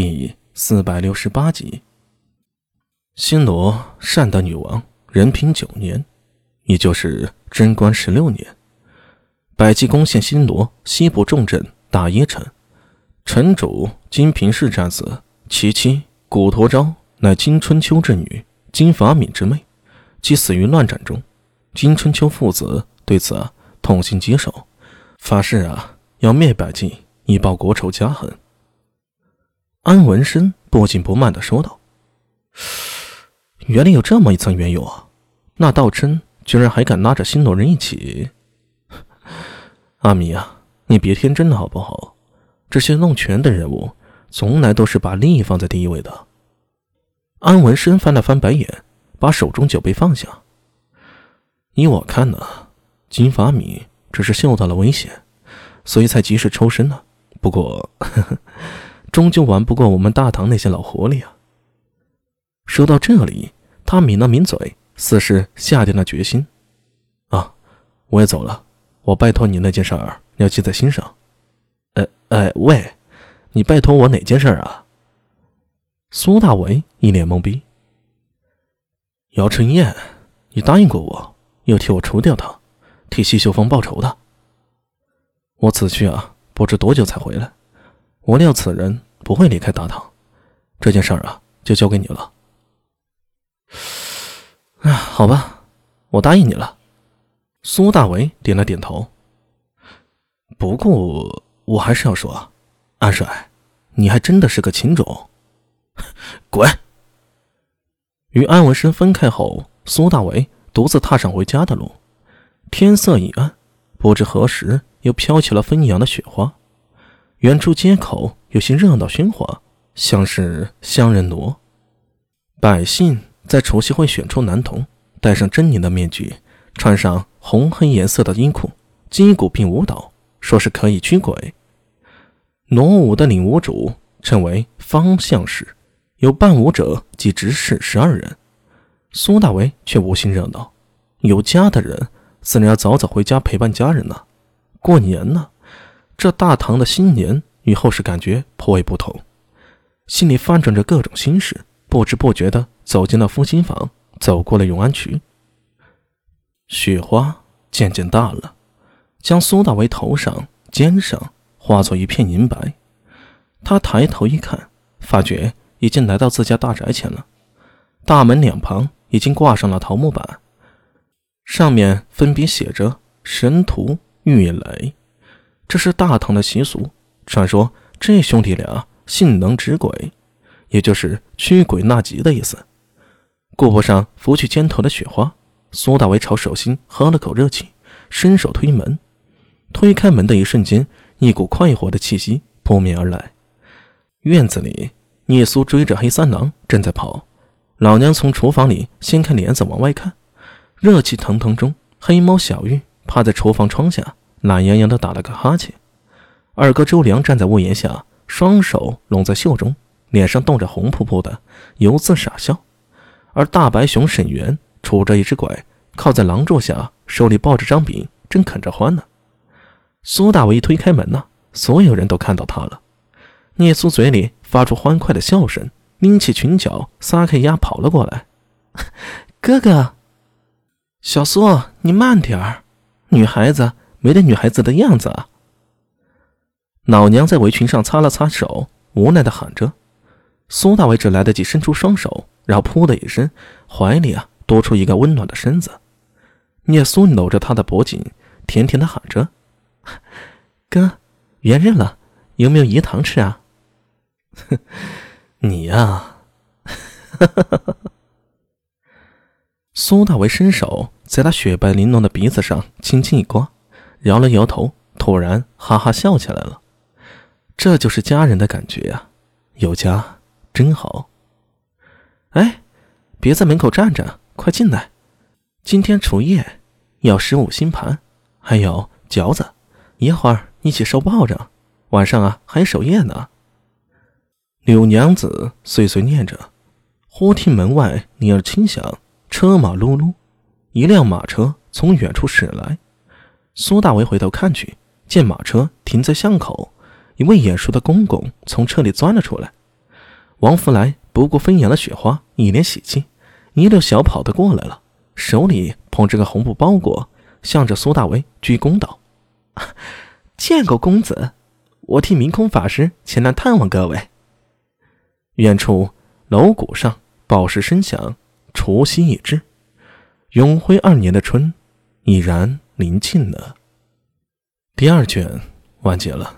第四百六十八集。新罗善德女王仁平九年，也就是贞观十六年，百济攻陷新罗西部重镇大耶城，城主金平氏战死，其妻古陀昭乃金春秋之女，金法敏之妹，即死于乱战中。金春秋父子对此痛心疾首，发誓啊要灭百济，以报国仇家恨。安文生不紧不慢地说道：“原来有这么一层缘由啊！那道真居然还敢拉着新罗人一起。阿米啊，你别天真了好不好？这些弄权的人物，从来都是把利益放在第一位的。”安文生翻了翻白眼，把手中酒杯放下。依我看呢，金发米只是嗅到了危险，所以才及时抽身呢。不过，呵呵。终究玩不过我们大唐那些老狐狸啊！说到这里，他抿了抿嘴，似是下定了决心。啊，我也走了，我拜托你那件事儿要记在心上。哎哎，喂，你拜托我哪件事儿啊？苏大为一脸懵逼。姚春燕，你答应过我，要替我除掉他，替西秀峰报仇的。我此去啊，不知多久才回来。我料此人不会离开大唐，这件事儿啊，就交给你了。啊，好吧，我答应你了。苏大为点了点头。不过我还是要说，安帅，你还真的是个情种。滚！与安文生分开后，苏大为独自踏上回家的路。天色已暗，不知何时又飘起了纷扬的雪花。远处街口有些热闹喧哗，像是乡人挪。百姓在除夕会选出男童，戴上狰狞的面具，穿上红黑颜色的衣裤，击鼓并舞蹈，说是可以驱鬼。挪舞的领舞主称为方相使，有伴舞者及执事十二人。苏大为却无心热闹，有家的人自然要早早回家陪伴家人呢。过年呢。这大唐的新年与后世感觉颇为不同，心里翻转着各种心事，不知不觉地走进了复兴坊，走过了永安渠。雪花渐渐大了，将苏大为头上、肩上化作一片银白。他抬头一看，发觉已经来到自家大宅前了。大门两旁已经挂上了桃木板，上面分别写着“神荼玉垒”。这是大唐的习俗，传说这兄弟俩性能止鬼，也就是驱鬼纳吉的意思。顾不上拂去肩头的雪花，苏大为朝手心喝了口热气，伸手推门。推开门的一瞬间，一股快活的气息扑面而来。院子里，聂苏追着黑三郎正在跑，老娘从厨房里掀开帘子往外看，热气腾腾中，黑猫小玉趴在厨房窗下。懒洋洋地打了个哈欠，二哥周良站在屋檐下，双手拢在袖中，脸上冻着红扑扑的，犹自傻笑。而大白熊沈源拄着一只拐，靠在廊柱下，手里抱着张饼，正啃着欢呢。苏大伟一推开门呢，所有人都看到他了。聂苏嘴里发出欢快的笑声，拎起裙角，撒开丫跑了过来。哥哥，小苏，你慢点儿，女孩子。没得女孩子的样子啊！老娘在围裙上擦了擦手，无奈的喊着。苏大伟只来得及伸出双手，然后噗的一声，怀里啊多出一个温暖的身子。聂苏搂着他的脖颈，甜甜的喊着：“ 哥，圆润了，有没有饴糖吃啊？” 你呀，苏大伟伸手在他雪白玲珑的鼻子上轻轻一刮。摇了摇头，突然哈哈笑起来了。这就是家人的感觉呀，有家真好。哎，别在门口站着，快进来。今天除夜，要十五星盘，还有饺子，一会儿一起收报账。晚上啊，还守夜呢。柳娘子碎碎念着，忽听门外铃儿轻响，车马噜噜，一辆马车从远处驶来。苏大为回头看去，见马车停在巷口，一位眼熟的公公从车里钻了出来。王福来不顾飞扬的雪花，一脸喜气，一溜小跑的过来了，手里捧着个红布包裹，向着苏大为鞠躬道：“见过公子，我替明空法师前来探望各位。”远处楼鼓上报时声响，除夕已至，永徽二年的春已然临近了。第二卷完结了。